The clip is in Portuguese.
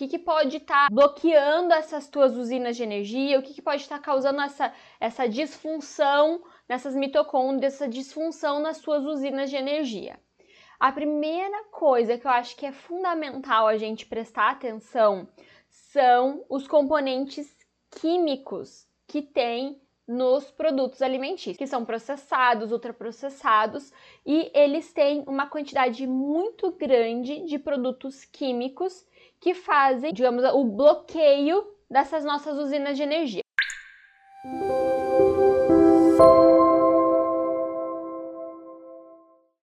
que, que pode estar tá bloqueando essas tuas usinas de energia, o que, que pode estar tá causando essa, essa disfunção nessas mitocôndrias, essa disfunção nas suas usinas de energia. A primeira coisa que eu acho que é fundamental a gente prestar atenção são os componentes químicos que tem nos produtos alimentícios, que são processados, ultraprocessados, e eles têm uma quantidade muito grande de produtos químicos que fazem, digamos, o bloqueio dessas nossas usinas de energia.